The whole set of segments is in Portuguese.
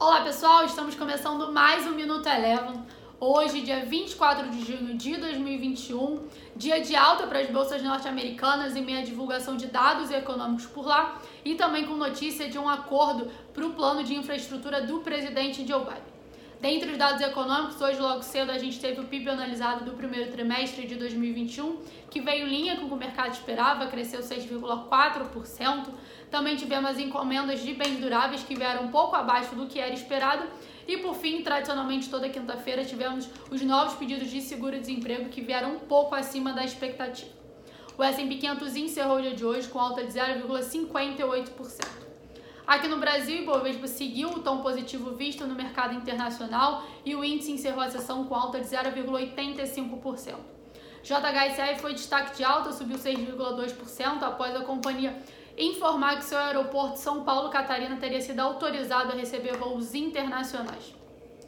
Olá pessoal, estamos começando mais um Minuto Eleven. Hoje, dia 24 de junho de 2021, dia de alta para as bolsas norte-americanas e meia divulgação de dados econômicos por lá e também com notícia de um acordo para o plano de infraestrutura do presidente Joe Biden. Dentre os dados econômicos, hoje logo cedo a gente teve o PIB analisado do primeiro trimestre de 2021, que veio em linha com o que o mercado esperava, cresceu 6,4%. Também tivemos as encomendas de bens duráveis que vieram um pouco abaixo do que era esperado. E por fim, tradicionalmente toda quinta-feira tivemos os novos pedidos de seguro-desemprego que vieram um pouco acima da expectativa. O S&P 500 encerrou o dia de hoje com alta de 0,58%. Aqui no Brasil, o Ibovespa seguiu o tom positivo visto no mercado internacional e o índice encerrou a sessão com alta de 0,85%. JHSF foi destaque de alta, subiu 6,2% após a companhia informar que seu aeroporto São Paulo Catarina teria sido autorizado a receber voos internacionais.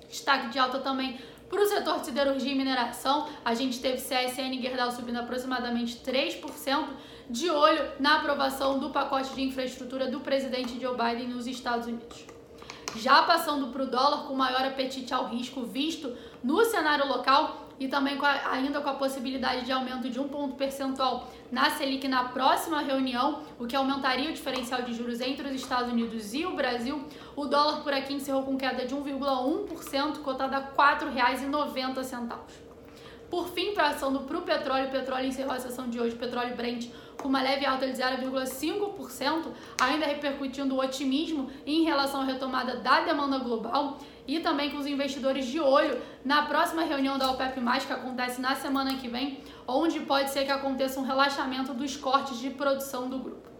Destaque de alta também para o setor de siderurgia e mineração, a gente teve CSN Gerdau subindo aproximadamente 3%, de olho na aprovação do pacote de infraestrutura do presidente Joe Biden nos Estados Unidos. Já passando para o dólar, com maior apetite ao risco visto no cenário local, e também com a, ainda com a possibilidade de aumento de um ponto percentual na Selic na próxima reunião, o que aumentaria o diferencial de juros entre os Estados Unidos e o Brasil. O dólar por aqui encerrou com queda de 1,1%, cotada a R$ 4,90. Por fim, passando para o petróleo, o petróleo encerrou a sessão de hoje, petróleo Brent, com uma leve alta de 0,5%, ainda repercutindo o otimismo em relação à retomada da demanda global e também com os investidores de olho na próxima reunião da OPEP+, que acontece na semana que vem, onde pode ser que aconteça um relaxamento dos cortes de produção do grupo.